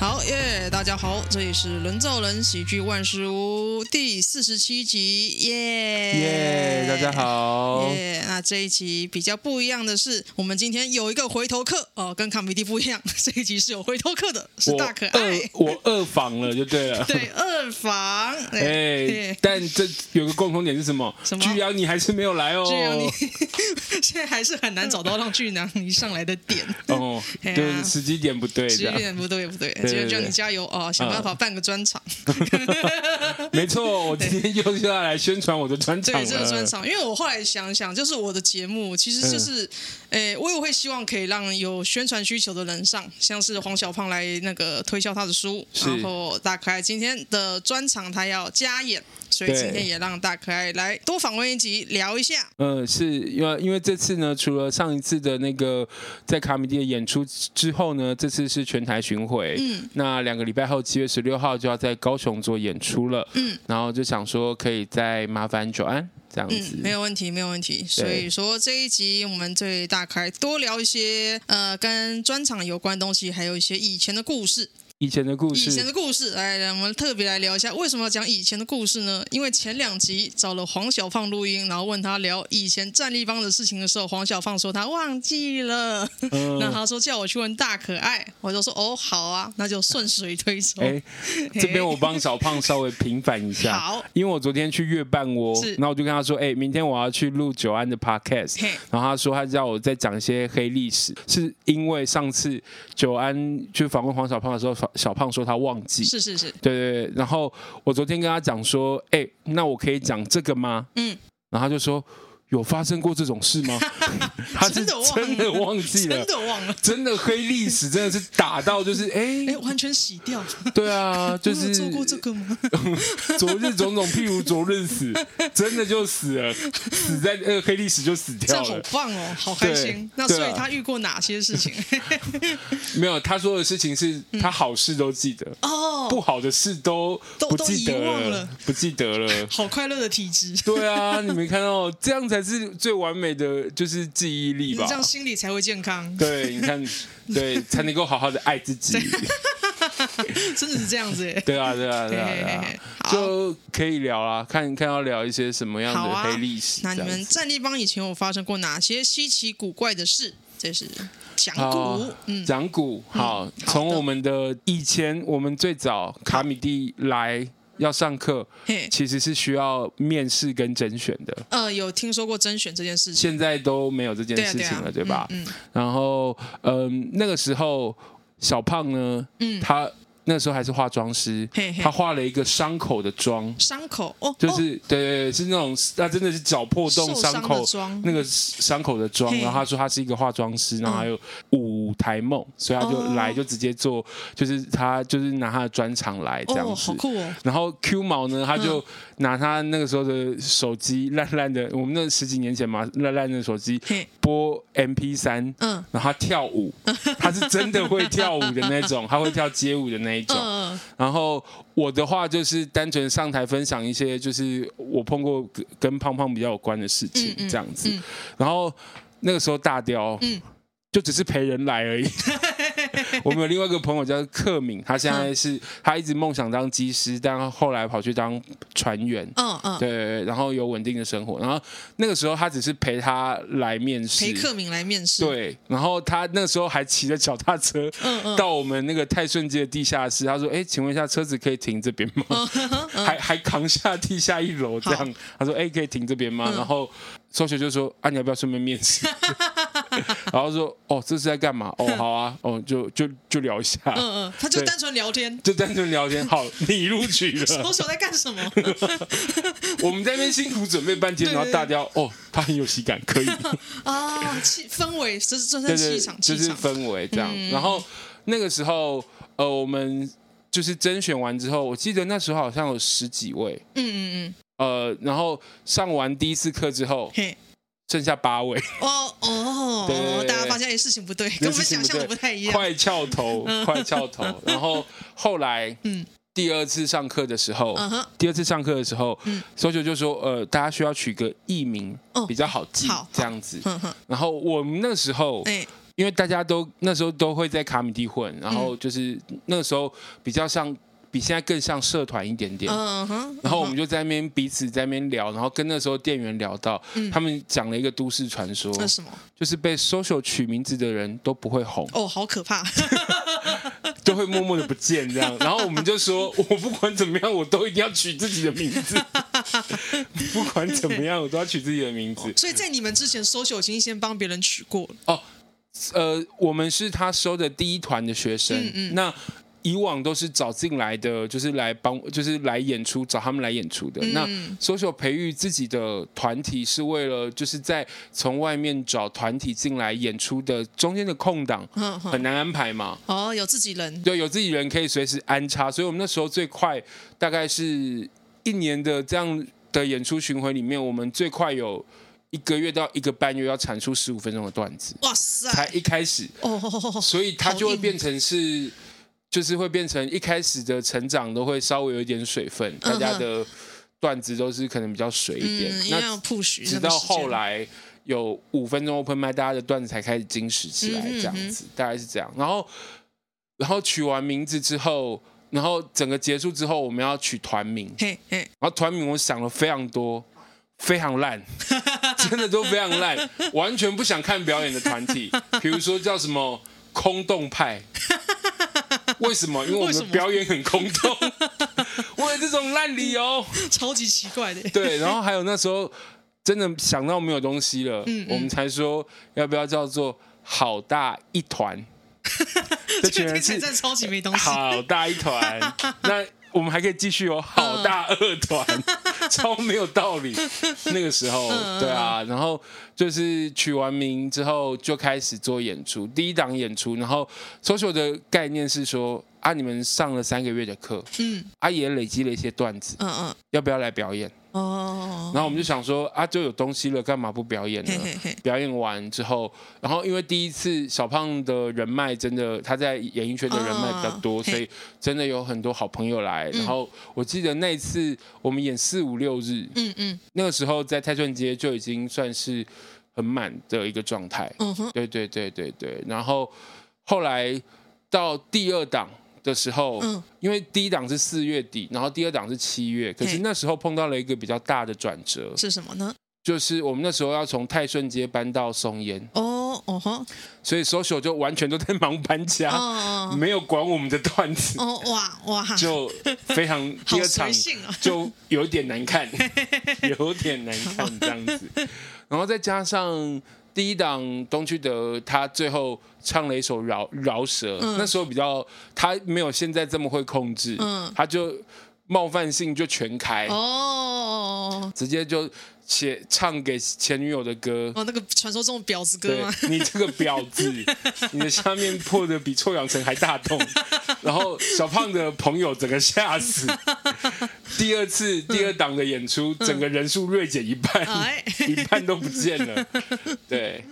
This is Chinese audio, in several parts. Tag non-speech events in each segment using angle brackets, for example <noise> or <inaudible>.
好耶！Yeah, 大家好，这里是人造人喜剧万事屋第四十七集耶耶！大家好耶那这一集比较不一样的是，我们今天有一个回头客哦，跟卡米蒂不一样，<laughs> 这一集是有回头客的，是大可爱。我二访了就对了，对，二访。哎，对但这有个共同点是什么？什么？巨阳你还是没有来哦。巨阳你 <laughs> 现在还是很难找到让巨阳你上来的点哦，<laughs> 就是时机点不对，时机点不对不对。就叫你加油哦，想办法办个专场。<laughs> 没错，我今天又是要来宣传我的专场。对，这个专场，因为我后来想想，就是我的节目其实就是，诶，我也会希望可以让有宣传需求的人上，像是黄小胖来那个推销他的书，然后大可爱今天的专场他要加演，所以今天也让大可爱来多访问一集聊一下。嗯，是因为因为这次呢，除了上一次的那个在卡米蒂的演出之后呢，这次是全台巡回。嗯。那两个礼拜后，七月十六号就要在高雄做演出了。嗯，然后就想说，可以再麻烦 Joanne 这样子。嗯，没有问题，没有问题。所以说这一集我们最大可爱多聊一些呃跟专场有关的东西，还有一些以前的故事。以前的故事，以前的故事，来，来，我们特别来聊一下，为什么要讲以前的故事呢？因为前两集找了黄小胖录音，然后问他聊以前战立帮的事情的时候，黄小胖说他忘记了，<laughs> 嗯、<laughs> 那他说叫我去问大可爱，我就说哦好啊，那就顺水推舟。哎，<laughs> 这边我帮小胖稍微平反一下，好，因为我昨天去月半窝，是。然后我就跟他说，哎，明天我要去录九安的 podcast，嘿。然后他说他叫我再讲一些黑历史，是因为上次九安去访问黄小胖的时候，小胖说他忘记，是是是，对对对。然后我昨天跟他讲说，哎，那我可以讲这个吗？嗯，然后他就说。有发生过这种事吗？<laughs> 他是真的忘记了，真的忘了，真的黑历史真的是打到就是哎哎完全洗掉。对啊，<laughs> 就是做过这个吗？<laughs> 昨日种种，譬如昨日死，真的就死了，死在那个黑历史就死掉了。好棒哦，好开心。那所以他遇过哪些事情？没有，他说的事情是他好事都记得哦，不好的事都不记得了，不记得了。好快乐的体质。对啊，你没看到这样才。是最完美的，就是记忆力吧。这样心理才会健康。对，你看，<laughs> 对，才能够好好的爱自己。<laughs> 真的是这样子耶。对啊，对啊，对啊，对啊，就可以聊啊，看看要聊一些什么样的黑历史。那你们战立帮以前有发生过哪些稀奇古怪的事？这是讲古，嗯，讲古。好，从我们的以前，我们最早卡米蒂来。要上课，其实是需要面试跟甄选的。呃，有听说过甄选这件事情，现在都没有这件事情了，对吧？嗯。然后，嗯，那个时候小胖呢，嗯，他。那时候还是化妆师，嘿嘿。他画了一个伤口的妆，伤口哦，就是、哦、对对对，是那种他真的是脚破洞伤口那个伤口的妆，然后他说他是一个化妆师，然后还有舞台梦，所以他就来就直接做，就是他就是拿他的专场来这样子，哦酷哦、然后 Q 毛呢，他就。嗯拿他那个时候的手机烂烂的，我们那十几年前嘛，烂烂的手机播 MP 三嗯，然后他跳舞，他是真的会跳舞的那种，他会跳街舞的那一种。然后我的话就是单纯上台分享一些，就是我碰过跟胖胖比较有关的事情这样子。然后那个时候大雕，嗯，就只是陪人来而已。<laughs> 我们有另外一个朋友叫克敏，他现在是他一直梦想当机师，但后来跑去当船员。嗯嗯，对，然后有稳定的生活。然后那个时候他只是陪他来面试，陪克敏来面试。对，然后他那个时候还骑着脚踏车，嗯嗯到我们那个泰顺街的地下室。他说：“哎，请问一下，车子可以停这边吗？”还还扛下地下一楼这样。他说：“哎，可以停这边吗？”然后周学就说：“啊，你要不要顺便面试？” <laughs> <laughs> 然后说：“哦，这是在干嘛？哦，<laughs> 好啊，哦，就就就聊一下。嗯嗯，他就单纯聊天，就单纯聊天。好，<laughs> 你录取了。手手在干什么？我们在那边辛苦准备半天，然后大家哦，他很有喜感，可以啊，气氛围，这是这是气场，就是氛围这样。然后那个时候，呃，我们就是甄选完之后，我记得那时候好像有十几位。嗯嗯嗯。呃，然后上完第一次课之后。剩下八位。哦 <laughs> 哦，大家发现哎，事情不对，跟我们想象的不太一样，快翘头，<laughs> 快翘头。<laughs> 然后后来，嗯，第二次上课的时候，嗯哼，第二次上课的时候，嗯，所以就就说，呃，大家需要取个艺名比较好记，这样子。然后我们那时候，哎。因为大家都那时候都会在卡米蒂混，然后就是那个时候比较像。比现在更像社团一点点嗯哼然后我们就在那边彼此在那边聊，然后跟那时候店员聊到，嗯、他们讲了一个都市传说，那什么？就是被 social 取名字的人都不会红哦，好可怕，<laughs> 都会默默的不见这样。然后我们就说，<laughs> 我不管怎么样，我都一定要取自己的名字，<laughs> 不管怎么样，我都要取自己的名字。所以在你们之前，social 已经先帮别人取过了哦。呃，我们是他收的第一团的学生，嗯嗯那。以往都是找进来的，就是来帮，就是来演出，找他们来演出的。嗯、那 social 培育自己的团体，是为了就是在从外面找团体进来演出的中间的空档，很难安排嘛。哦，有自己人，对，有自己人可以随时安插。所以我们那时候最快大概是一年的这样的演出巡回里面，我们最快有一个月到一个半月要产出十五分钟的段子。哇塞！才一开始哦，所以它就会变成是。就是会变成一开始的成长都会稍微有一点水分，大家的段子都是可能比较水一点。嗯、那直到后来有五分钟 open mic，大家的段子才开始矜持起来，这样子、嗯、大概是这样。然后，然后取完名字之后，然后整个结束之后，我们要取团名。然后团名我想了非常多，非常烂，<laughs> 真的都非常烂，完全不想看表演的团体，比如说叫什么空洞派。<laughs> <laughs> 为什么？因为我们的表演很空洞，<laughs> 为了这种烂理由，超级奇怪的。对，然后还有那时候真的想到没有东西了，嗯嗯我们才说要不要叫做好大一团。<laughs> 这群人是超级没东西，好大一团。那我们还可以继续哦，好大二团，超没有道理。<laughs> 那个时候，对啊，然后就是取完名之后就开始做演出，第一档演出，然后 social 的概念是说啊，你们上了三个月的课，嗯，啊也累积了一些段子，嗯嗯，要不要来表演？哦，然后我们就想说啊，就有东西了，干嘛不表演呢？嘿嘿嘿表演完之后，然后因为第一次小胖的人脉真的他在演艺圈的人脉比较多，哦、所以真的有很多好朋友来。嗯、然后我记得那一次我们演四五六日，嗯嗯，那个时候在泰顺街就已经算是很满的一个状态。嗯哼，对对对对对。然后后来到第二档。的时候，嗯，因为第一档是四月底，然后第二档是七月，可是那时候碰到了一个比较大的转折，是什么呢？就是我们那时候要从泰顺街搬到松烟，哦，哦哈，所以 social 就完全都在忙搬家，哦、没有管我们的段子，哦哇哇，就非常 <laughs> 第二场就有点难看，<laughs> 有点难看这样子，然后再加上。第一档东区德，他最后唱了一首饶饶舌，嗯、那时候比较他没有现在这么会控制，嗯、他就冒犯性就全开，哦，直接就写唱给前女友的歌，哦，那个传说中的婊子歌吗？你这个婊子，<laughs> 你的下面破的比臭氧层还大洞，<laughs> 然后小胖的朋友整个吓死。第二次第二档的演出，嗯、整个人数锐减一半，嗯、<laughs> 一半都不见了。对，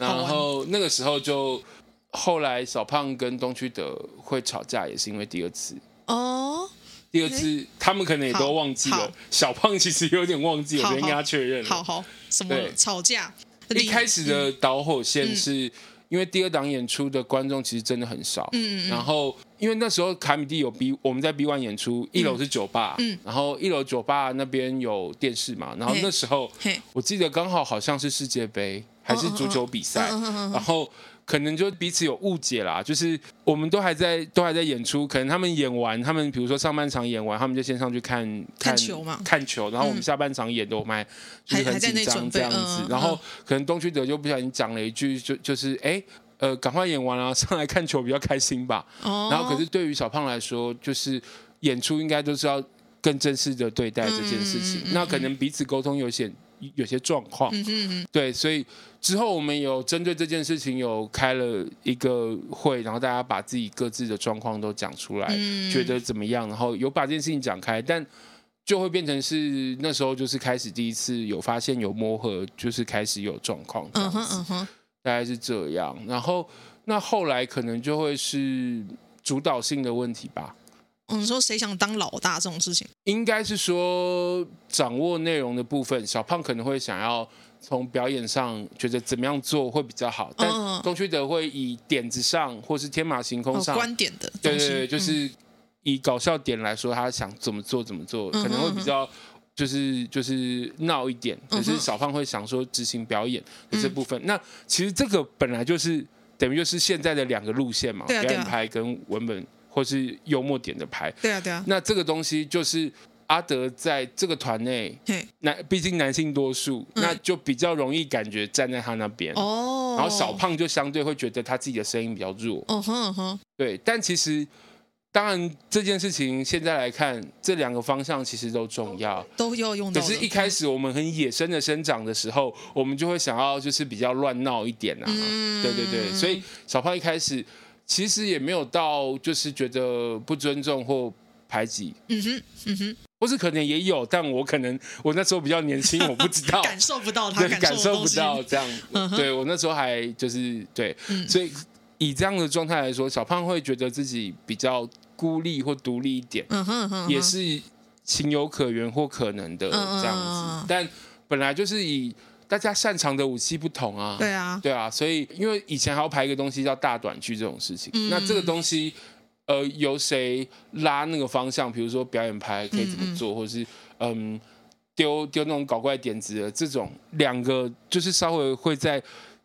然后那个时候就后来小胖跟东区德会吵架，也是因为第二次。哦，第二次、欸、他们可能也都忘记了。小胖其实有点忘记，我昨天跟他确认了。好好，什么吵架？一开始的导火线是。嗯因为第二档演出的观众其实真的很少，嗯，然后因为那时候卡米蒂有 B，我们在 B one 演出，一楼是酒吧，嗯，然后一楼酒吧那边有电视嘛，然后那时候我记得刚好好像是世界杯还是足球比赛，然后。可能就彼此有误解啦，就是我们都还在都还在演出，可能他们演完，他们比如说上半场演完，他们就先上去看看，看球嘛，看球，然后我们下半场演的我们还就是很紧张这样子，然后可能东区德就不小心讲了一句，就就是哎呃赶快演完了，上来看球比较开心吧。然后可是对于小胖来说，就是演出应该都是要更正式的对待这件事情，那可能彼此沟通有些。有些状况，嗯、哼哼对，所以之后我们有针对这件事情有开了一个会，然后大家把自己各自的状况都讲出来，嗯、觉得怎么样，然后有把这件事情讲开，但就会变成是那时候就是开始第一次有发现有磨合，就是开始有状况，大概是这样，然后那后来可能就会是主导性的问题吧。你说谁想当老大这种事情，应该是说掌握内容的部分，小胖可能会想要从表演上觉得怎么样做会比较好，但东区德会以点子上或是天马行空上、哦、观点的，对对对，就是以搞笑点来说，他想怎么做怎么做，可能会比较就是就是闹一点。可是小胖会想说执行表演的这部分，那其实这个本来就是等于就是现在的两个路线嘛，表演派跟文本或是幽默点的派。对啊对啊，那这个东西就是。阿德在这个团内，男毕竟男性多数，嗯，那就比较容易感觉站在他那边。哦，然后小胖就相对会觉得他自己的声音比较弱。嗯哼哼，对。但其实，当然这件事情现在来看，这两个方向其实都重要，都要用到。可是，一开始我们很野生的生长的时候，我们就会想要就是比较乱闹一点啊。嗯，对对对。所以小胖一开始其实也没有到就是觉得不尊重或排挤。嗯哼，嗯哼。或是可能也有，但我可能我那时候比较年轻，我不知道，<laughs> 感受不到他感，感受不到这样。嗯、对我那时候还就是对、嗯，所以以这样的状态来说，小胖会觉得自己比较孤立或独立一点，嗯哼嗯哼，也是情有可原或可能的这样子。嗯、但本来就是以大家擅长的武器不同啊，对啊，对啊，所以因为以前还要排一个东西叫大短剧这种事情，嗯、那这个东西。呃，由谁拉那个方向？比如说表演牌可以怎么做，嗯嗯或者是嗯丢丢那种搞怪点子的这种，两个就是稍微会在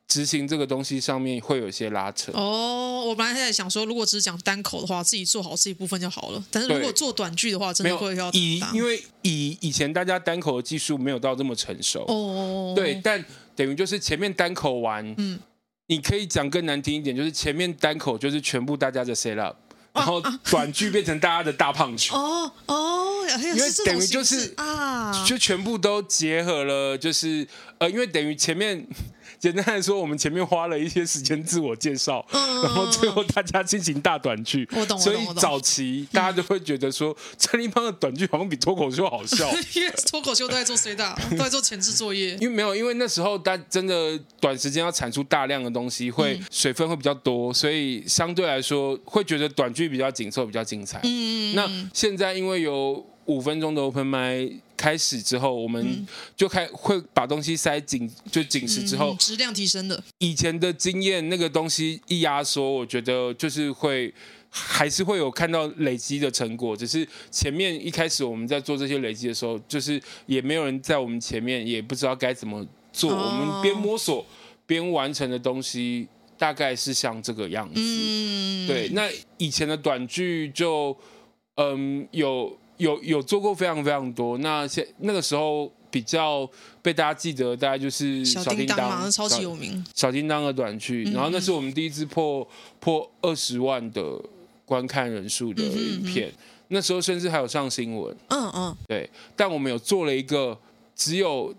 执行这个东西上面会有一些拉扯。哦，我本来在想说，如果只是讲单口的话，自己做好这一部分就好了。但是如果做短剧的话，真的会要以因为以以前大家单口的技术没有到这么成熟哦，对，但等于就是前面单口完，嗯，你可以讲更难听一点，就是前面单口就是全部大家的 set up。然后短剧变成大家的大胖球哦哦，因为等于就是啊，就全部都结合了，就是呃，因为等于前面。简单来说，我们前面花了一些时间自我介绍，嗯、然后最后大家进行大短剧。我懂，所以早期大家就会觉得说，<laughs> 陈立邦的短剧好像比脱口秀好笑，<laughs> 因为脱口秀都在做 C 大，都在做前置作业。因为没有，因为那时候大真的短时间要产出大量的东西，会水分会比较多，所以相对来说会觉得短剧比较紧凑，比较精彩。嗯，那现在因为有五分钟的 open mic 开始之后，我们就开会把东西塞紧，就紧实之后，质量提升的。以前的经验，那个东西一压缩，我觉得就是会还是会有看到累积的成果。只是前面一开始我们在做这些累积的时候，就是也没有人在我们前面，也不知道该怎么做。我们边摸索边完成的东西，大概是像这个样子。对，那以前的短剧就嗯有。有有做过非常非常多，那现那个时候比较被大家记得，大概就是小叮当，超级有名。小叮当的短剧，然后那是我们第一支破破二十万的观看人数的影片，那时候甚至还有上新闻。嗯嗯，对。但我们有做了一个只有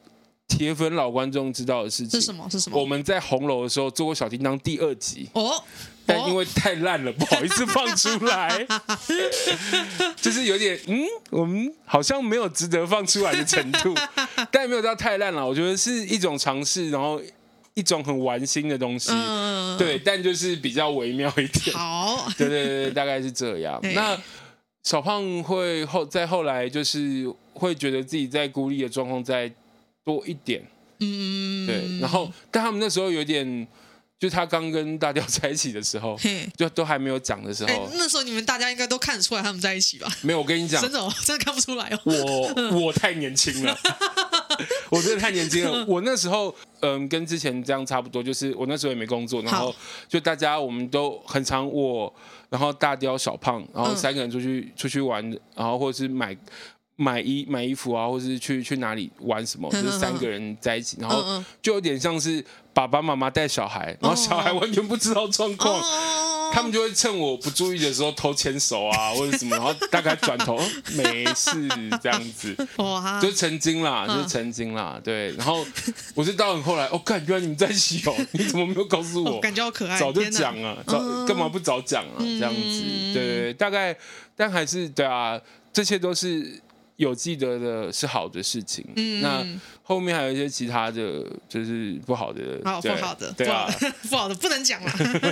铁粉老观众知道的事情，是什么？是什么？我们在红楼的时候做过小叮当第二集。哦。但因为太烂了，不好意思放出来，<laughs> 就是有点嗯，我们好像没有值得放出来的程度，<laughs> 但也没有到太烂了。我觉得是一种尝试，然后一种很玩心的东西，嗯、对，但就是比较微妙一点。好，对对对，大概是这样。<laughs> 那小胖会后在后来就是会觉得自己在孤立的状况再多一点，嗯，对，然后但他们那时候有点。就他刚跟大雕在一起的时候，就都还没有讲的时候，那时候你们大家应该都看得出来他们在一起吧？没有，我跟你讲，真的，<laughs> 真的看不出来哦。我我太年轻了，<laughs> 我真的太年轻了。我那时候，嗯，跟之前这样差不多，就是我那时候也没工作，然后就大家我们都很常我，然后大雕、小胖，然后三个人出去出去玩，然后或者是买。买衣买衣服啊，或者是去去哪里玩什么，就是三个人在一起，然后就有点像是爸爸妈妈带小孩，然后小孩完全不知道状况，他们就会趁我不注意的时候偷牵手啊，<laughs> 或者什么，然后大概转头没事这样子，就曾经啦，就是曾经啦，对，然后我是到很后来，哦，干，原来你们在一起哦，<laughs> 你怎么没有告诉我？感觉好可爱，早就讲啊，早干嘛不早讲啊？这样子，对，大概，但还是对啊，这些都是。有记得的是好的事情，嗯，那后面还有一些其他的就是不好的，好不好的，对啊，不好的 <laughs> 不能讲了，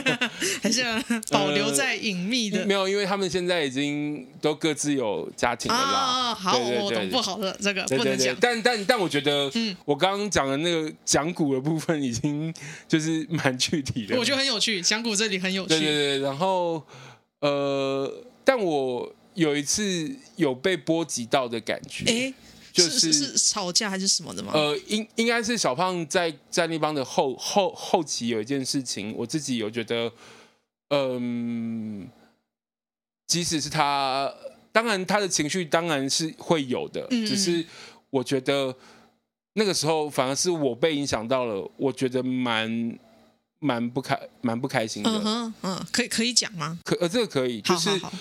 <laughs> 还是保留在隐秘的。没有，因为他们现在已经都各自有家庭了啦。好，我懂不好的这个不能讲。但但但我觉得，嗯，我刚刚讲的那个讲古的部分已经就是蛮具体的，我觉得很有趣，讲古这里很有趣。对对对，然后呃，但我。有一次有被波及到的感觉，哎，就是是吵架还是什么的吗？呃，应应该是小胖在在那帮的后后后期有一件事情，我自己有觉得，嗯，即使是他，当然他的情绪当然是会有的，只是我觉得那个时候反而是我被影响到了，我觉得蛮蛮不开蛮不开心的。嗯嗯，可以可以讲吗？可呃，这个可以，就是。好好好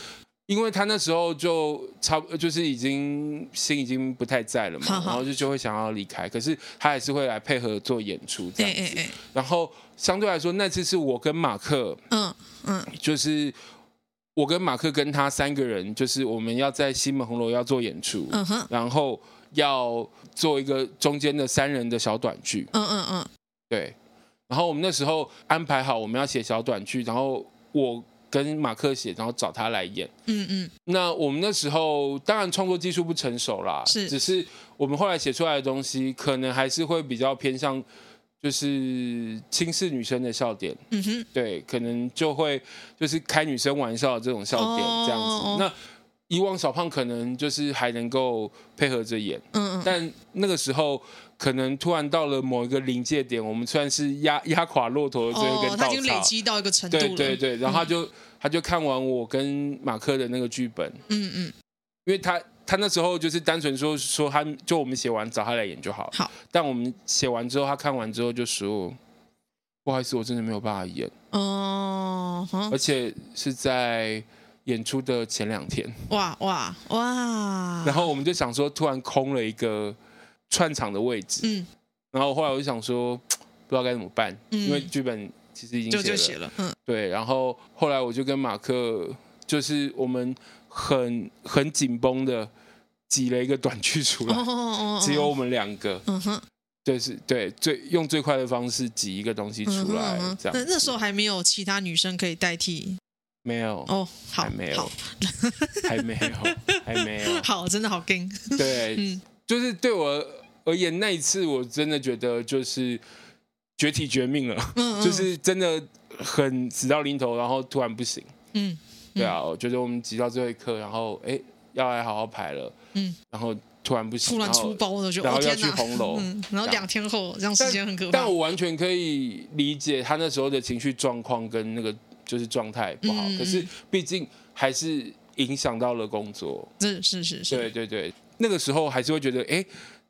因为他那时候就差不就是已经心已经不太在了嘛，好好然后就就会想要离开，可是他还是会来配合做演出这样子。欸欸欸然后相对来说，那次是我跟马克，嗯嗯，就是我跟马克跟他三个人，就是我们要在西门红楼要做演出，嗯哼，然后要做一个中间的三人的小短剧，嗯嗯嗯，对。然后我们那时候安排好我们要写小短剧，然后我。跟马克写，然后找他来演。嗯嗯。那我们那时候当然创作技术不成熟啦，是。只是我们后来写出来的东西，可能还是会比较偏向，就是轻视女生的笑点。嗯哼。对，可能就会就是开女生玩笑的这种笑点这样子。哦、那以往小胖可能就是还能够配合着演。嗯嗯。但那个时候。可能突然到了某一个临界点，我们算是压压垮骆驼的最后一根稻草。哦，他已经累积到一个程度了。对对对，然后他就、嗯、他就看完我跟马克的那个剧本。嗯嗯。因为他他那时候就是单纯说说他就我们写完找他来演就好。好。但我们写完之后，他看完之后就说：“不好意思，我真的没有办法演。”哦。而且是在演出的前两天。哇哇哇！然后我们就想说，突然空了一个。串场的位置，嗯，然后后来我就想说，<tsk> 不知道该怎么办，嗯，因为剧本其实已经就就写了，嗯，对，然后后来我就跟马克，就是我们很很紧绷的挤了一个短剧出来，哦哦哦哦，只有我们两个，嗯哼，就，是，对，最用最快的方式挤一个东西出来，这样。那那时候还没有其他女生可以代替，没有，哦，好，还没有，<laughs> 还没有，还没有，<laughs> 好，真的好惊，对，嗯。就是对我而言，那一次我真的觉得就是绝体绝命了，嗯嗯，<laughs> 就是真的很死到临头，然后突然不行。嗯，对啊，我觉得我们挤到最后一刻，然后哎要来好好排了，嗯，然后突然不行，突然出包了，就然后要去红楼，嗯，然后两天后这样时间很可怕。但，但我完全可以理解他那时候的情绪状况跟那个就是状态不好，嗯，可是毕竟还是影响到了工作。是是是是，对对对。那个时候还是会觉得，哎，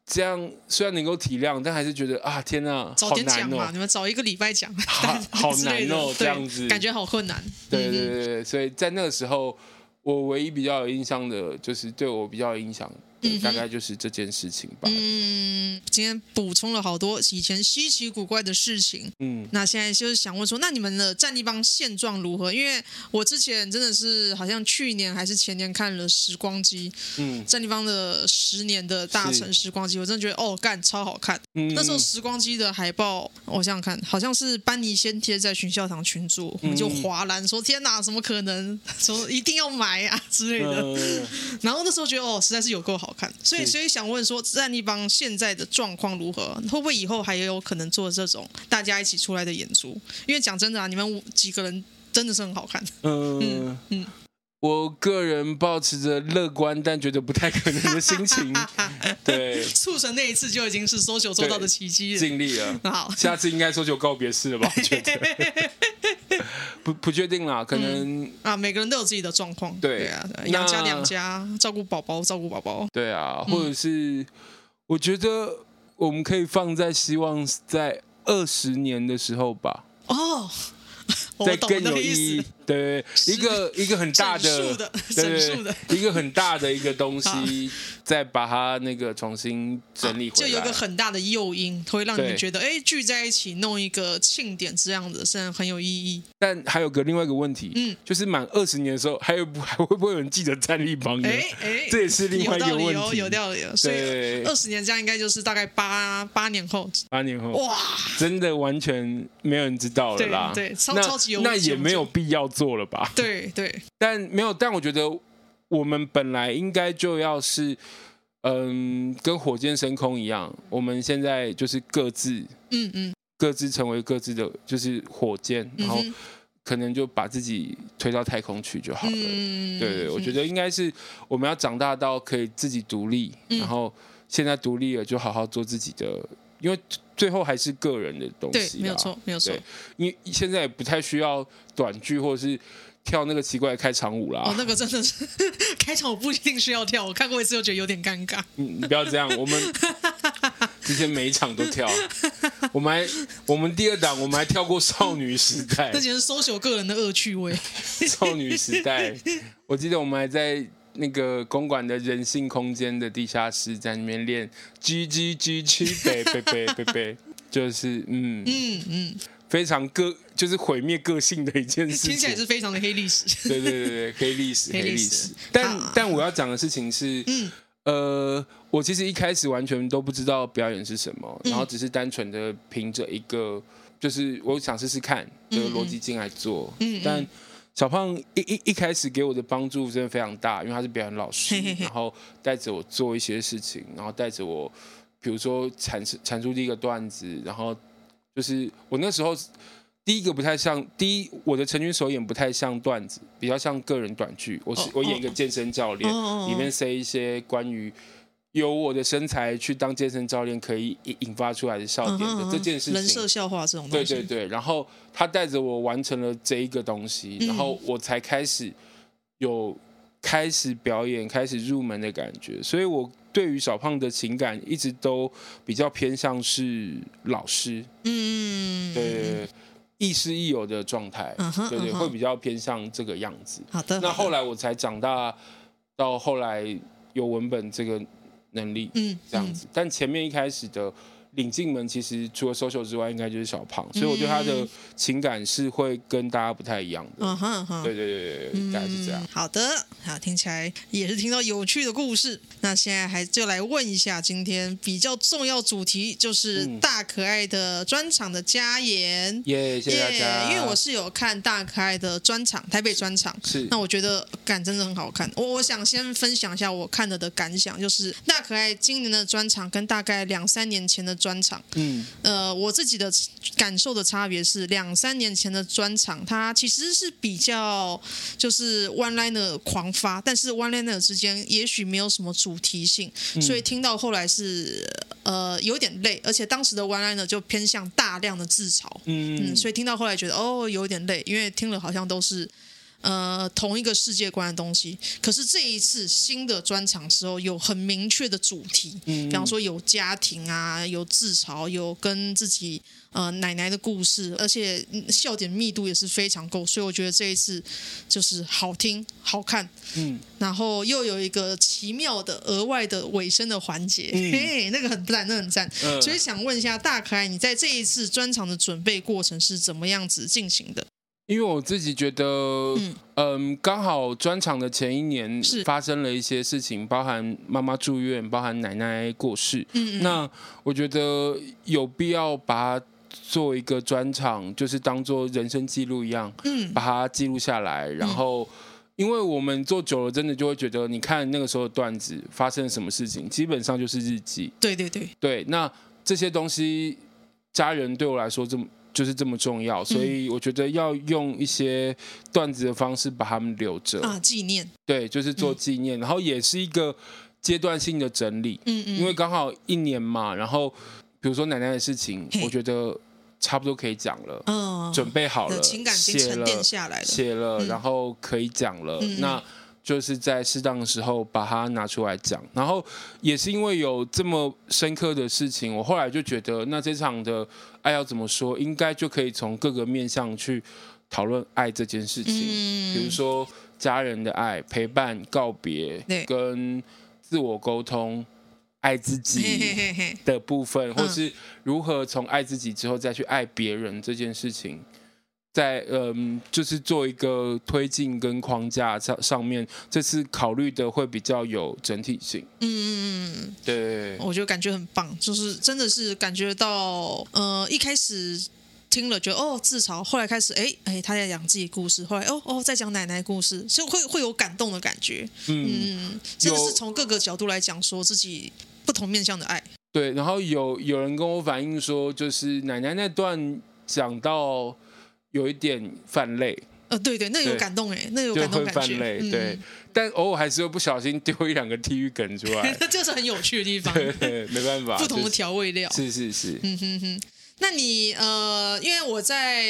这样虽然能够体谅，但还是觉得啊，天呐，早点讲嘛，你们早一个礼拜讲，<laughs> 好难哦，这样子感觉好困难。对对对对，所以在那个时候，我唯一比较有印象的，就是对我比较有影响。嗯、大概就是这件事情吧。嗯，今天补充了好多以前稀奇古怪的事情。嗯，那现在就是想问说，那你们的战地帮现状如何？因为我之前真的是好像去年还是前年看了时光机，嗯，战地帮的十年的大成时光机，我真的觉得哦，干超好看。嗯，那时候时光机的海报，我想想看，好像是班尼先贴在群校堂群组，我们就哗然说：“天哪，怎么可能？<laughs> 说一定要买啊之类的。嗯”然后那时候觉得哦，实在是有够好。好看，所以所以想问说，战立帮现在的状况如何？会不会以后还有可能做这种大家一起出来的演出？因为讲真的啊，你们几个人真的是很好看。嗯嗯嗯，我个人保持着乐观但觉得不太可能的心情。<laughs> 对，促成那一次就已经是 SOCIAL 做到的奇迹了，尽力了。好，下次应该 SOCIAL 告别式了吧？我觉得。<laughs> <laughs> 不不确定啦，可能、嗯、啊，每个人都有自己的状况。对，啊，养家两家，照顾宝宝，照顾宝宝。对啊，或者是、嗯、我觉得我们可以放在希望在二十年的时候吧。哦，再更有意义。对，一个一个很大的，对对，一个很大的一个东西，再把它那个重新整理回来，就有一个很大的诱因，会让你们觉得，哎，聚在一起弄一个庆典这样子，是很有意义。但还有个另外一个问题，嗯，就是满二十年的时候，还有不还会不会有人记得战立邦呢？哎哎，这也是另外一个问题，有道理哦，所以二十年这样应该就是大概八八年后，八年后，哇，真的完全没有人知道了啦，对，超超级有，那也没有必要。做了吧？对对，但没有，但我觉得我们本来应该就要是，嗯，跟火箭升空一样，我们现在就是各自，嗯嗯，各自成为各自的，就是火箭，然后可能就把自己推到太空去就好了。嗯，对对，我觉得应该是我们要长大到可以自己独立，然后现在独立了就好好做自己的，因为。最后还是个人的东西，对，没有错，没有错。因为现在也不太需要短剧，或者是跳那个奇怪的开场舞啦。哦，那个真的是 <laughs> 开场舞不一定需要跳，我看过一次就觉得有点尴尬。嗯，你不要这样，我们 <laughs> 之前每一场都跳。我们还，我们第二档我们还跳过少女时代，这简直是搜索个人的恶趣味。少女时代，我记得我们还在。那个公馆的人性空间的地下室，在里面练 G G G G 北北北北北，<laughs> 就是嗯。嗯嗯，非常个就是毁灭个性的一件事情，听起来是非常的黑历史。对对对对，黑历史 <laughs> 黑历史。但但我要讲的事情是，嗯。呃，我其实一开始完全都不知道表演是什么，然后只是单纯的凭着一个，就是我想试试看这个逻辑进来做，嗯，但。小胖一一一开始给我的帮助真的非常大，因为他是表演老师，<laughs> 然后带着我做一些事情，然后带着我，比如说产出产出第一个段子，然后就是我那时候第一个不太像，第一我的成军首演不太像段子，比较像个人短剧，我是、oh, 我演一个健身教练，oh, oh, oh. 里面塞一些关于。有我的身材去当健身教练可以引引发出来的笑点的、uh 这件事情，人设笑话这种东西，对对对。然后他带着我完成了这一个东西，然后我才开始有开始表演、开始入门的感觉。所以我对于小胖的情感一直都比较偏向是老师，嗯，对，亦师亦友的状态，uh huh, 对对，会比较偏向这个样子。好的。那后来我才长大，到后来有文本这个。能力，嗯，这样子，嗯、但前面一开始的。领进门其实除了 social 之外，应该就是小胖，所以我觉得他的情感是会跟大家不太一样的。嗯哼哼，对对对对，大概是这样。好的，好，听起来也是听到有趣的故事。那现在还就来问一下，今天比较重要主题就是大可爱的专场的加演。耶，谢谢大家。因为我是有看大可爱的专场，台北专场。是。那我觉得感真的很好看。我我想先分享一下我看了的感想，就是大可爱今年的专场跟大概两三年前的专。场，嗯，呃，我自己的感受的差别是，两三年前的专场，它其实是比较就是 one liner 狂发，但是 one liner 之间也许没有什么主题性，嗯、所以听到后来是呃有点累，而且当时的 one liner 就偏向大量的自嘲，嗯，嗯，所以听到后来觉得哦有点累，因为听了好像都是。呃，同一个世界观的东西，可是这一次新的专场时候有很明确的主题，嗯，比方说有家庭啊，有自嘲，有跟自己呃奶奶的故事，而且笑点密度也是非常够，所以我觉得这一次就是好听好看，嗯，然后又有一个奇妙的额外的尾声的环节，嗯、嘿，那个很赞，那个、很赞，呃、所以想问一下大可爱，你在这一次专场的准备过程是怎么样子进行的？因为我自己觉得，嗯，嗯，刚好专场的前一年发生了一些事情，包含妈妈住院，包含奶奶过世。嗯嗯，那我觉得有必要把它做一个专场，就是当做人生记录一样，嗯，把它记录下来。然后，因为我们做久了，真的就会觉得，你看那个时候的段子发生了什么事情，基本上就是日记。对对对，对。那这些东西，家人对我来说这么。就是这么重要，所以我觉得要用一些段子的方式把他们留着啊，纪念。对，就是做纪念，嗯、然后也是一个阶段性的整理。嗯嗯，因为刚好一年嘛，然后比如说奶奶的事情，我觉得差不多可以讲了。嗯，准备好了，情感已经沉淀下来了，写了，然后可以讲了。嗯、那。就是在适当的时候把它拿出来讲，然后也是因为有这么深刻的事情，我后来就觉得，那这场的爱要怎么说，应该就可以从各个面向去讨论爱这件事情，嗯、比如说家人的爱、陪伴、告别，跟自我沟通、爱自己的部分，或是如何从爱自己之后再去爱别人这件事情。在嗯，就是做一个推进跟框架上上面，这次考虑的会比较有整体性。嗯嗯嗯，对，我觉得感觉很棒，就是真的是感觉到，呃，一开始听了觉得哦自嘲，后来开始哎哎他在讲自己故事，后来哦哦在讲奶奶故事，就会会有感动的感觉。嗯嗯，真的是从各个角度来讲，说自己不同面向的爱。对，然后有有人跟我反映说，就是奶奶那段讲到。有一点泛泪，呃，对对，那有感动哎，那有感动感觉，对，嗯、但偶尔还是会不小心丢一两个地狱梗出来，<laughs> 这是很有趣的地方，对，没办法，不同的调味料，是、是是是，嗯哼哼。那你呃，因为我在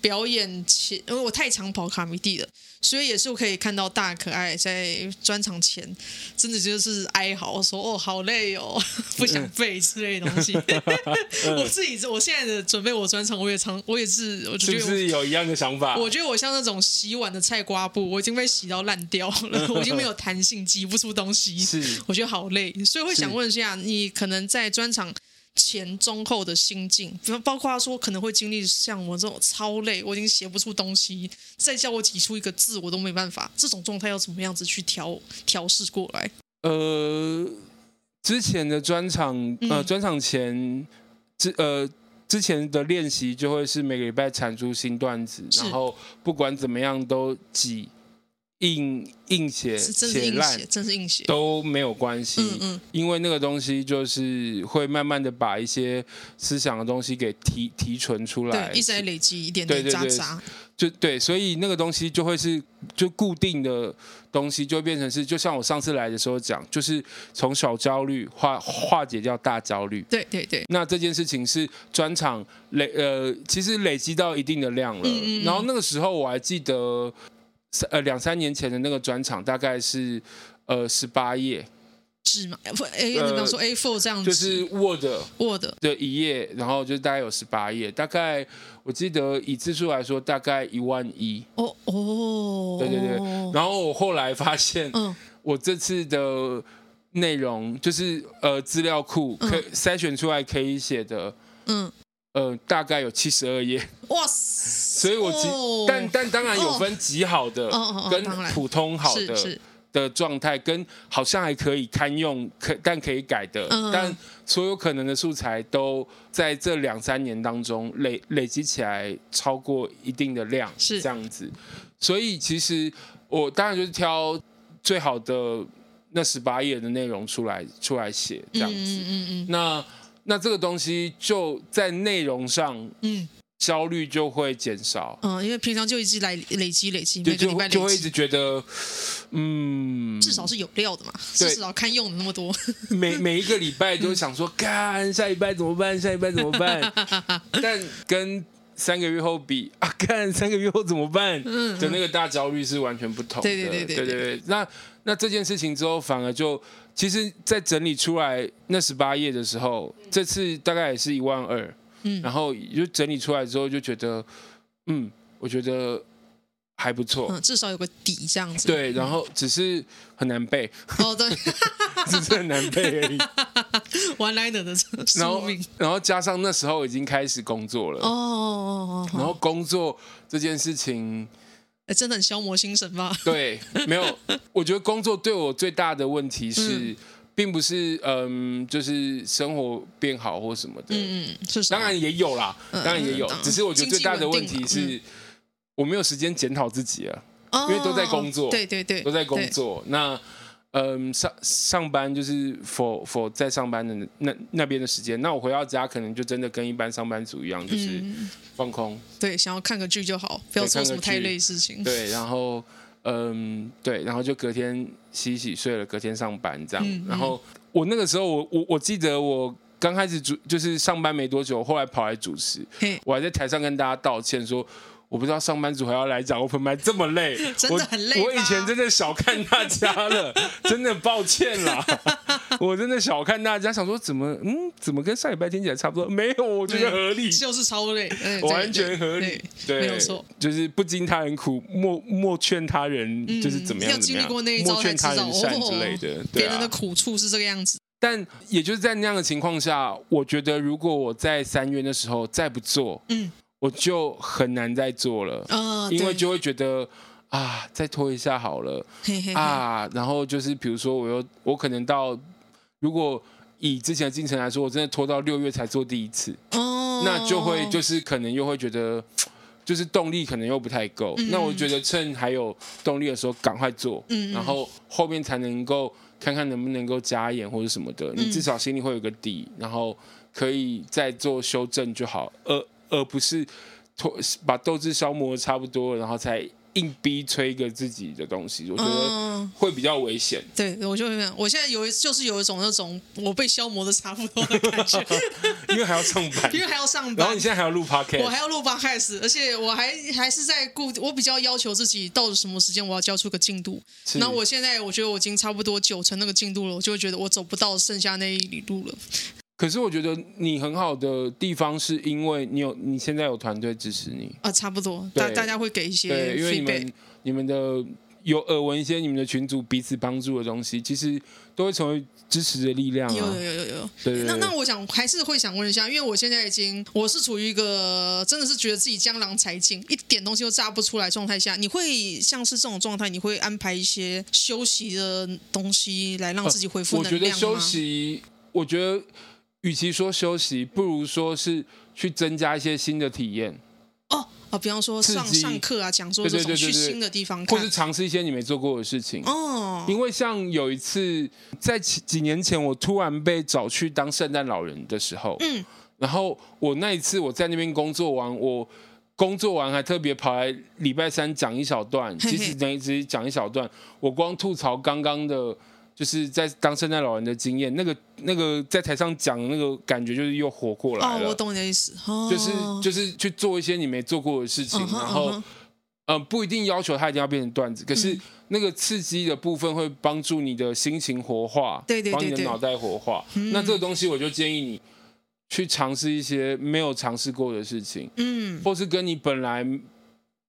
表演前，因为我太常跑卡米蒂了，所以也是我可以看到大可爱在专场前，真的就是哀嚎说哦好累哦，<laughs> 不想背之类的东西。嗯、<laughs> 我自己我现在的准备我专场，我也常我也是，我觉得我是不是有一样的想法？我觉得我像那种洗碗的菜瓜布，我已经被洗到烂掉了，<laughs> 我已经没有弹性，挤不出东西。是，我觉得好累，所以会想问一下，你可能在专场。前中后的心境，比如包括他说可能会经历像我这种超累，我已经写不出东西，再叫我挤出一个字我都没办法，这种状态要怎么样子去调调试过来？呃，之前的专场，呃，专场前之呃之前的练习就会是每个礼拜产出新段子，然后不管怎么样都挤。硬硬写写烂，真是硬写。都没有关系，嗯嗯，因为那个东西就是会慢慢的把一些思想的东西给提提纯出来，对，一直在累积一点点渣渣，就对，所以那个东西就会是就固定的东西，就会变成是，就像我上次来的时候讲，就是从小焦虑化化解掉大焦虑，对对对，那这件事情是专场累呃，其实累积到一定的量了，嗯嗯，然后那个时候我还记得。呃，两三年前的那个专场大概是呃十八页纸嘛，不，哎，你刚说 A4 这样子，就是 Word Word 的一页，然后就大概有十八页，大概我记得以字数来说，大概一万一。哦哦，对对对。然后我后来发现，嗯，我这次的内容就是呃资料库可以筛选出来可以写的，嗯。呃，大概有七十二页，哇塞！<laughs> 所以我极，哦、但但当然有分极好的跟普通好的的状态，跟好像还可以堪用，可但可以改的，嗯、但所有可能的素材都在这两三年当中累累积起来超过一定的量，是这样子。所以其实我当然就是挑最好的那十八页的内容出来出来写这样子，嗯嗯嗯，那。那这个东西就在内容上，嗯，焦虑就会减少，嗯，因为平常就一直来累积累积，每个礼拜，就会一直觉得，嗯，至少是有料的嘛，至少看用的那么多。每每一个礼拜都想说，<laughs> 干下礼拜怎么办？下礼拜怎么办？<laughs> 但跟三个月后比啊，看三个月后怎么办？嗯，的那个大焦虑是完全不同的。对对对对对对，对。那那这件事情之后，反而就。其实，在整理出来那十八页的时候，这次大概也是一万二，嗯，然后就整理出来之后就觉得，嗯，我觉得还不错，嗯，至少有个底这样子。对，然后只是很难背，哦，对，只是很难背而已。<laughs> One liner 的然后，然后加上那时候已经开始工作了，哦，哦，哦，然后工作这件事情。哎，真的很消磨心神吧？<laughs> 对，没有。我觉得工作对我最大的问题是，嗯、并不是嗯，就是生活变好或什么的。嗯嗯，当然也有啦，嗯、当然也有。嗯、只是我觉得最大的问题是，我没有时间检讨自己了，嗯、因为都在工作。对对对，都在工作。那。嗯，上上班就是否否在上班的那那边的时间，那我回到家可能就真的跟一般上班族一样，就是放空。对，想要看个剧就好，不要做什么太累的事情。对，然后嗯，对，然后就隔天洗洗睡了，隔天上班这样。嗯、然后我那个时候我，我我我记得我刚开始主就是上班没多久，后来跑来主持，我还在台上跟大家道歉说。我不知道上班族还要来讲 open mic 这么累，<laughs> 真的很累我。我以前真的小看大家了，<laughs> 真的抱歉啦。<laughs> 我真的小看大家，想说怎么嗯，怎么跟上礼拜听起来差不多？没有，我觉得合理，就是超累，完全合理，对，没有错，就是不经他人苦，莫莫劝他人，就是怎么样，要经历过那一他人善之类的，别人的苦处是这个样子。但也就是在那样的情况下，我觉得如果我在三月的时候再不做，嗯，我就很难再做了，嗯，因为就会觉得。啊，再拖一下好了。嘿嘿嘿。啊！然后就是比如说，我又我可能到，如果以之前的进程来说，我真的拖到六月才做第一次，哦，那就会就是可能又会觉得，<tsk> 就是动力可能又不太够。嗯、那我觉得趁还有动力的时候赶快做，嗯，然后后面才能够看看能不能够加演或者什么的，你至少心里会有个底，然后可以再做修正就好，而而不是拖把斗志消磨的差不多，然后才。硬逼吹一个自己的东西，我觉得会比较危险。对，我就会，我现在有就是有一种那种我被消磨的差不多的感觉，<laughs> 因为还要上班，因为还要上班，然后你现在还要录 podcast，我还要录 podcast，而且我还还是在固，我比较要求自己到了什么时间我要交出个进度。那我现在我觉得我已经差不多九成那个进度了，我就会觉得我走不到剩下那一里路了。可是我觉得你很好的地方，是因为你有你现在有团队支持你啊，差不多，大大家会给一些，对，因为你们你们的有耳闻一些你们的群组彼此帮助的东西，其实都会成为支持的力量。有有有有有，对。那那我想还是会想问一下，因为我现在已经我是处于一个真的是觉得自己江郎才尽，一点东西都炸不出来状态下，你会像是这种状态，你会安排一些休息的东西来让自己恢复能量吗？我觉得休息，我觉得。与其说休息，不如说是去增加一些新的体验。哦哦，比方说上上课啊，讲座这种去新的地方看，或是尝试一些你没做过的事情。哦，因为像有一次在几几年前，我突然被找去当圣诞老人的时候，嗯，然后我那一次我在那边工作完，我工作完还特别跑来礼拜三讲一小段，其实等于只讲一小段，我光吐槽刚刚的。就是在当圣诞老人的经验，那个那个在台上讲的那个感觉，就是又活过来了。哦，我懂你的意思。哦、就是就是去做一些你没做过的事情，嗯、然后、嗯呃、不一定要求它一定要变成段子，可是那个刺激的部分会帮助你的心情活化，对对对，帮你的脑袋活化。嗯、那这个东西，我就建议你去尝试一些没有尝试过的事情，嗯，或是跟你本来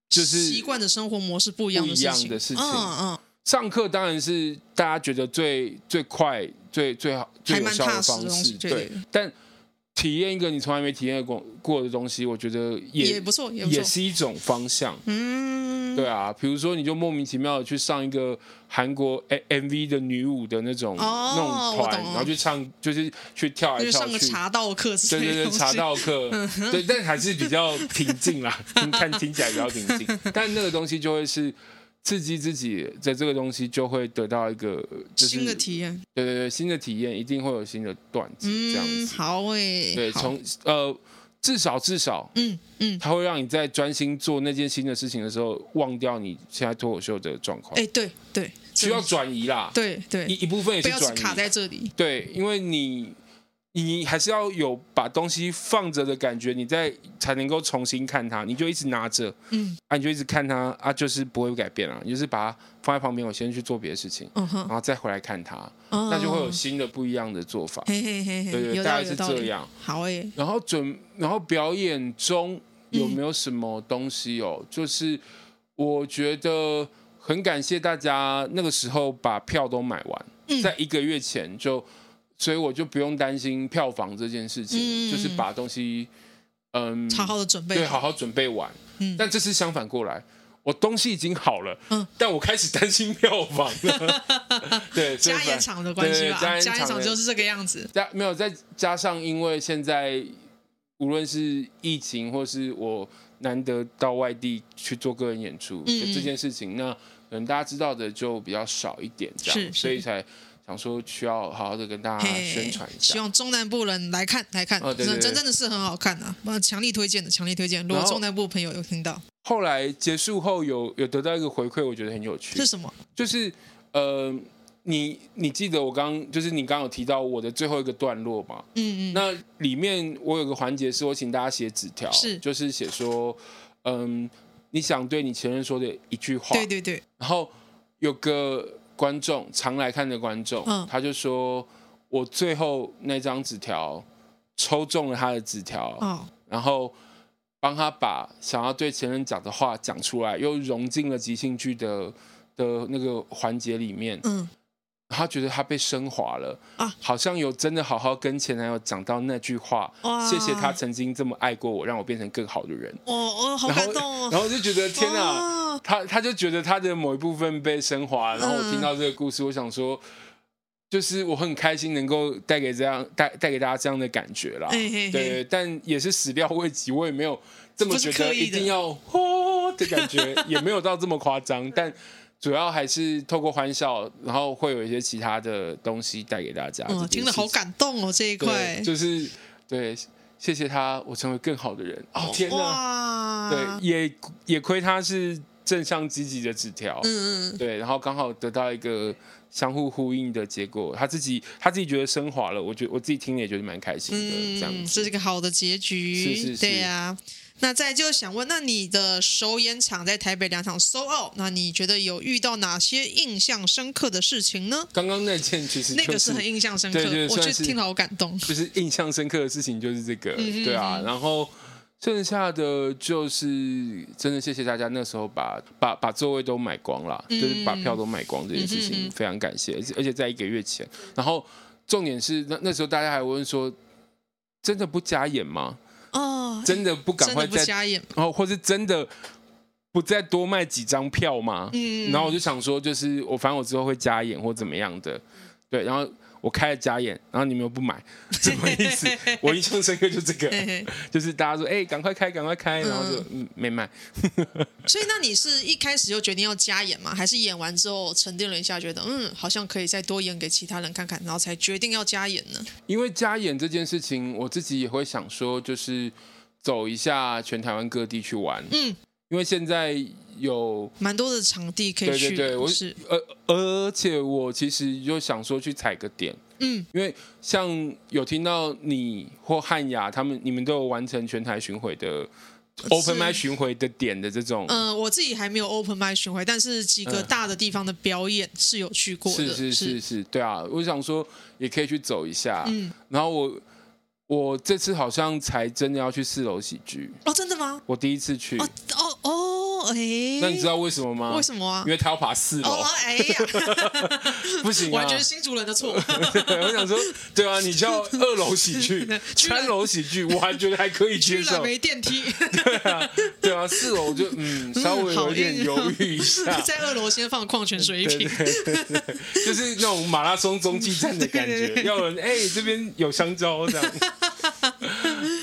就是习惯的生活模式不一样的事情，的事情嗯。嗯上课当然是大家觉得最最快、最最好、最有效的方式，对。但体验一个你从来没体验过过的东西，我觉得也也不错，也是一种方向。嗯，对啊，比如说你就莫名其妙的去上一个韩国 MV 的女舞的那种那种团，然后去唱，就是去跳来跳去。上个茶道课，对对对，茶道课，对，但还是比较平静啦，听看听起来比较平静。<laughs> 但那个东西就会是。刺激自己，在这个东西就会得到一个、就是、新的体验。对对对，新的体验一定会有新的段子，嗯、这样子。好诶。对，从呃，至少至少，嗯嗯，它会让你在专心做那件新的事情的时候，忘掉你现在脱口秀的状况。哎，对对，需要转移啦。对对，一一部分也是转移。卡在这里。对，因为你。你还是要有把东西放着的感觉，你再才能够重新看它。你就一直拿着，嗯，啊，你就一直看它啊，就是不会改变了。你就是把它放在旁边，我先去做别的事情，嗯，然后再回来看它，哦，那就会有新的不一样的做法。嘿嘿嘿嘿，对对，大概是这样。好诶。然后准，然后表演中有没有什么东西哦？嗯，就是我觉得很感谢大家那个时候把票都买完，嗯，在一个月前就。所以我就不用担心票房这件事情，嗯、就是把东西，嗯，好好的准备，对，好好准备完。嗯，但这次相反过来，我东西已经好了，嗯，但我开始担心票房了。<laughs> 对，加演场的关系吧，加演场就是这个样子。加没有再加上，因为现在无论是疫情，或是我难得到外地去做个人演出，嗯、这件事情，那可能大家知道的就比较少一点，这样，所以才。想说需要好好的跟大家宣传一下，希望中南部人来看来看，真真真的是很好看啊！我强力推荐的，强力推荐。如果中南部朋友有听到，后来结束后有有得到一个回馈，我觉得很有趣。是什么？就是呃，你你记得我刚就是你刚有提到我的最后一个段落嘛？嗯嗯。那里面我有个环节是我请大家写纸条，是就是写说，嗯，你想对你前任说的一句话。对对对。然后有个。观众常来看的观众，嗯、他就说：“我最后那张纸条抽中了他的纸条，哦、然后帮他把想要对前任讲的话讲出来，又融进了即兴剧的的那个环节里面。嗯，他觉得他被升华了啊，好像有真的好好跟前男友讲到那句话，谢谢他曾经这么爱过我，让我变成更好的人。哦哦，好感动哦。然后就觉得天哪，他他就觉得他的某一部分被升华。然后我听到这个故事，我想说。就是我很开心能够带给这样带带给大家这样的感觉啦，嘿嘿嘿对，但也是始料未及，我也没有这么觉得一定要哦的感觉，<laughs> 也没有到这么夸张，但主要还是透过欢笑，然后会有一些其他的东西带给大家。嗯，听得好感动哦，这一块就是对，谢谢他，我成为更好的人。哦天哪，对，也也亏他是正向积极的纸条，嗯嗯，对，然后刚好得到一个。相互呼应的结果，他自己他自己觉得升华了，我觉得我自己听了也觉得蛮开心的，嗯、这样子，这是一个好的结局，是是是，对呀、啊。那再就想问，那你的首演场在台北两场 sold out，那你觉得有遇到哪些印象深刻的事情呢？刚刚那件其实、就是、那个是很印象深刻，对对对，我觉得听了好感动。就是印象深刻的事情就是这个，对啊，然后。剩下的就是真的谢谢大家那时候把把把座位都买光了，嗯、就是把票都买光这件事情非常感谢，而且而且在一个月前，然后重点是那那时候大家还问说，真的不加演吗？哦，真的不赶快再加演，然后或是真的不再多卖几张票吗？嗯，然后我就想说，就是我反正我之后会加演或怎么样的，对，然后。我开了加演，然后你们又不买，<laughs> 什么意思？我印象深刻就这个，<laughs> 就是大家说，哎、欸，赶快开，赶快开，然后就嗯没买。<laughs> 所以那你是一开始就决定要加演吗？还是演完之后沉淀了一下，觉得嗯好像可以再多演给其他人看看，然后才决定要加演呢？因为加演这件事情，我自己也会想说，就是走一下全台湾各地去玩。嗯，因为现在。有蛮多的场地可以去，对对对，我是。而而且我其实就想说去踩个点，嗯，因为像有听到你或汉雅他们，你们都有完成全台巡回的 open mic 巡回的点的这种，嗯、呃，我自己还没有 open mic 巡回，但是几个大的地方的表演是有去过的，是是是。是，对啊，我想说也可以去走一下，嗯，然后我我这次好像才真的要去四楼喜剧，哦，真的吗？我第一次去，哦哦哦。哎，那你知道为什么吗？为什么啊？因为他要爬四楼。哦，哎呀 <laughs> <laughs> 不行啊！完全是新主人的错。<laughs> 我想说，对啊，你叫二楼喜剧、三楼喜剧，我还觉得还可以接受。没电梯。对啊，对啊，四楼就嗯，稍微有一点犹豫一下。在二楼先放矿泉水一瓶，就是那种马拉松中继站的感觉。要人哎，这边有香蕉这样。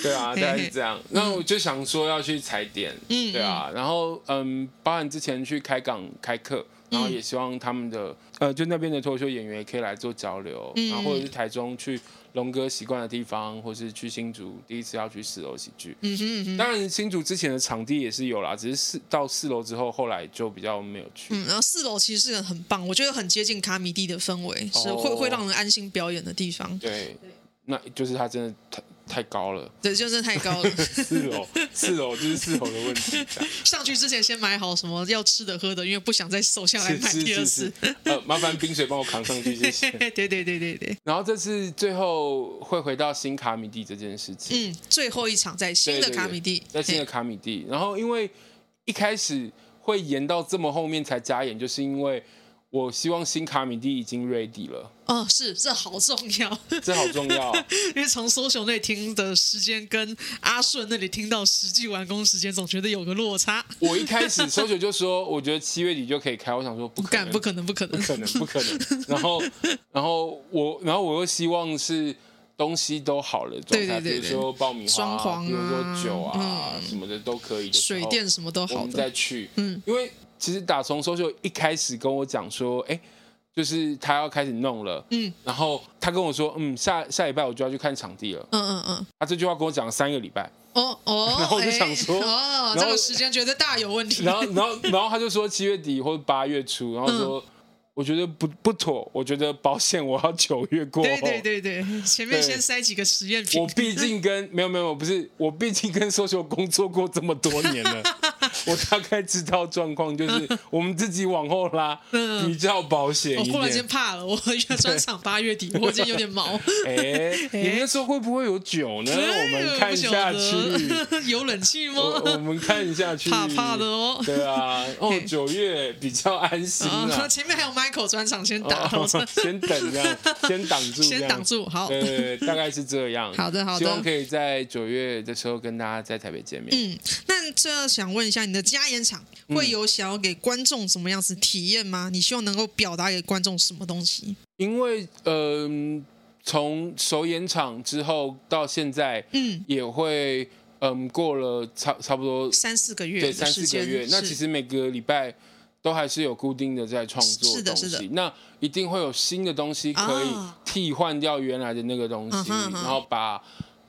对啊，大概是这样。那我就想说要去踩点，对啊，然后。嗯，包含之前去开港开课，然后也希望他们的、嗯、呃，就那边的脱口秀演员也可以来做交流，嗯、然后或者是台中去龙哥习惯的地方，或是去新竹第一次要去四楼喜剧。嗯哼嗯哼，当然新竹之前的场地也是有啦，只是四到四楼之后，后来就比较没有去。嗯，然后四楼其实是很棒，我觉得很接近卡米蒂的氛围，是会、哦、会让人安心表演的地方。对，那就是他真的太。高了，对，就是太高了。<laughs> 四楼，四楼就是四楼的问题。<laughs> 上去之前先买好什么要吃的喝的，因为不想再瘦下来买第二次。呃，麻烦冰水帮我扛上去，谢谢。<laughs> 对对对对对。然后这次最后会回到新卡米蒂这件事情。嗯，最后一场在新的卡米蒂，在新的卡米蒂。然后因为一开始会延到这么后面才加演，就是因为。我希望新卡米蒂已经 ready 了。哦，是，这好重要，这好重要。<laughs> 因为从 social 那里听的时间跟阿顺那里听到实际完工时间，总觉得有个落差。我一开始 social 就说，我觉得七月底就可以开，我想说不可能，不可能，不可能，不可能，不可能。然后，<laughs> 然后我，然后我又希望是东西都好了状态，对对对对，比如说爆米花、啊，比如说酒啊、嗯、什么的都可以，水电什么都好，我们再去。嗯，因为。其实打从 social 一开始跟我讲说，哎，就是他要开始弄了，嗯，然后他跟我说，嗯，下下礼拜我就要去看场地了，嗯嗯嗯，他这句话跟我讲了三个礼拜，哦哦，然后我就想说，哦，这个时间觉得大有问题，然后然后然后他就说七月底或者八月初，然后说我觉得不不妥，我觉得保险我要九月过后，对对对对，前面先塞几个实验品，我毕竟跟没有没有不是，我毕竟跟 social 工作过这么多年了。<laughs> 我大概知道状况，就是 <laughs> 我们自己往后拉比较保险。我忽然间怕了，我约专场八月底，我今天有点毛。<laughs> 哎，你们那时候会不会有酒呢？我们看下去。<laughs> 有冷气吗？我们看下去。怕怕的哦。对啊，哦，九月比较安心啊。前面还有 Michael 专场，先打，先等这样，先挡住，先挡住。好，对，大概是这样。好的，好的。希望可以在九月的时候跟大家在台北见面。嗯，那这想问一下，你的加演场会有想要给观众什么样子体验吗？你希望能够表达给观众什么东西？因为，嗯、呃，从首演场之后到现在，嗯，也会，嗯，过了差差不多三四个月，对，三四个月。那其实每个礼拜都还是有固定的在创作是的，是的。那一定会有新的东西可以替换掉原来的那个东西，啊、然后把。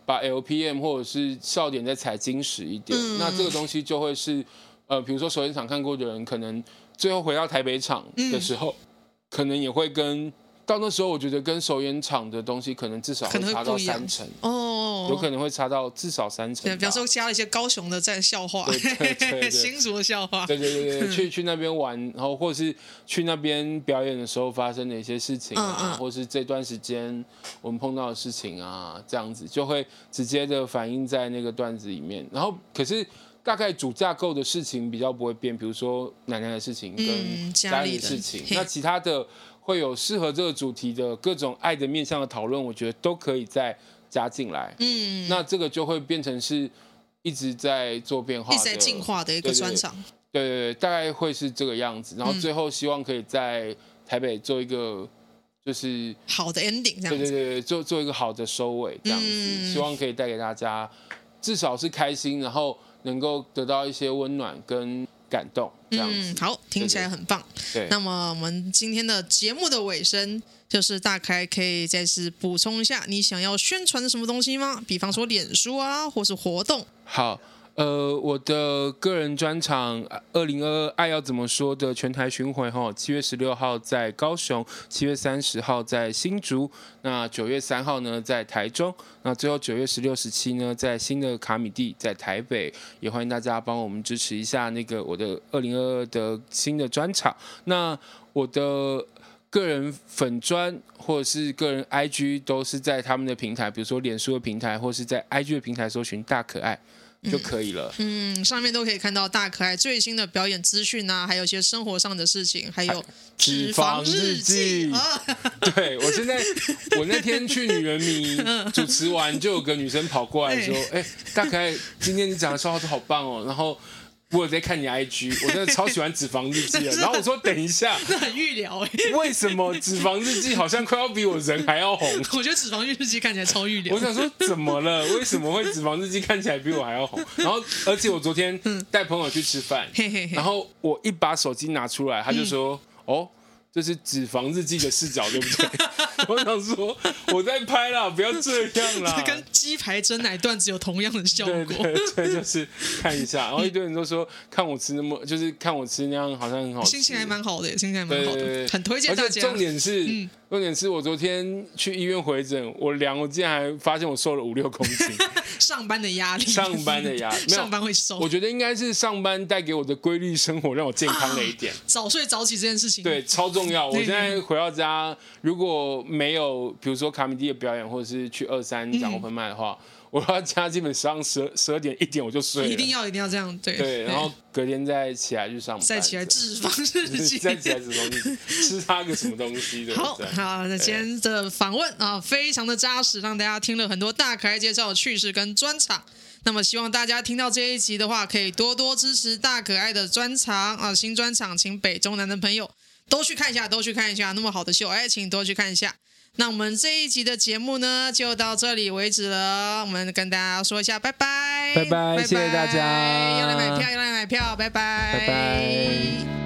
把 LPM 或者是笑点再踩精实一点，嗯、那这个东西就会是，呃，比如说首演场看过的人，可能最后回到台北场的时候，嗯、可能也会跟。到那时候，我觉得跟首演场的东西可能至少会差到三成。哦，有可能会差到至少三成。对，比方说加了一些高雄的在笑话，对对对对 <laughs> 新竹的笑话，对对对对，<laughs> 去去那边玩，然后或者是去那边表演的时候发生的一些事情啊，嗯嗯。或是这段时间我们碰到的事情啊，这样子就会直接的反映在那个段子里面。然后可是大概主架构的事情比较不会变，比如说奶奶的事情跟家里的事情，嗯、那其他的。会有适合这个主题的各种爱的面向的讨论，我觉得都可以再加进来。嗯，那这个就会变成是一直在做变化、一直在进化的一个专场。对对对，大概会是这个样子。然后最后希望可以在台北做一个就是好的 ending，这样子。对对对，做做一个好的收尾，这样子。嗯，希望可以带给大家至少是开心，然后能够得到一些温暖跟。感动，嗯，好，听起来很棒。对，那么我们今天的节目的尾声，就是大概可以再次补充一下，你想要宣传的什么东西吗？比方说脸书啊，或是活动。好。呃，我的个人专场二零二二爱要怎么说的全台巡回哈，七月十六号在高雄，七月三十号在新竹，那九月三号呢在台中，那最后九月十六、十七呢在新的卡米地在台北，也欢迎大家帮我们支持一下那个我的二零二二的新的专场。那我的个人粉专或者是个人 IG 都是在他们的平台，比如说脸书的平台，或是在 IG 的平台搜寻大可爱。就可以了。嗯，上面都可以看到大可爱最新的表演资讯啊，还有一些生活上的事情，还有脂肪日记。<laughs> 对，我现在，我那天去女人迷 <laughs> 主持完，就有个女生跑过来说：“哎、欸，大可爱，今天你讲的笑话都好棒哦。”然后。我在看你 IG，我真的超喜欢脂肪日记的。<laughs> 然后我说等一下，<laughs> 那很预料哎。为什么脂肪日记好像快要比我人还要红？<laughs> 我觉得脂肪日记看起来超预料。我想说怎么了？为什么会脂肪日记看起来比我还要红？然后而且我昨天带朋友去吃饭，然后我一把手机拿出来，他就说哦。这是脂肪日记的视角，对不对？我想说，我在拍啦，不要这样啦。<laughs> 这跟鸡排蒸奶段子有同样的效果。对对对，<laughs> 就是看一下，然后一堆人都说看我吃那么，就是看我吃那样，好像很好吃。心情还蛮好的，心情还蛮好的，很推荐大家。重点是。嗯重点是我昨天去医院回诊，我量我竟然还发现我瘦了五六公斤。上班的压力，上班的压力，上班会瘦。我觉得应该是上班带给我的规律生活让我健康了一点。早睡早起这件事情，对，超重要。我现在回到家，如果没有比如说卡米蒂的表演，或者是去二三讲 open mic 的话。我到家基本上十十二点一点我就睡了，一定要一定要这样，对对，<laughs> 然后隔天再起来去上班，再起来脂肪 <laughs> 日记，再起来脂肪日记，吃他个什么东西的。好好，那今天的访问啊，非常的扎实，让大家听了很多大可爱介绍的趣事跟专场。那么希望大家听到这一集的话，可以多多支持大可爱的专场啊，新专场，请北中南的朋友都去看一下，都去看一下，那么好的秀，哎，请多去看一下。那我们这一集的节目呢，就到这里为止了。我们跟大家说一下，拜拜，拜拜，谢谢大家，要来买票，要来买票，拜拜，拜拜。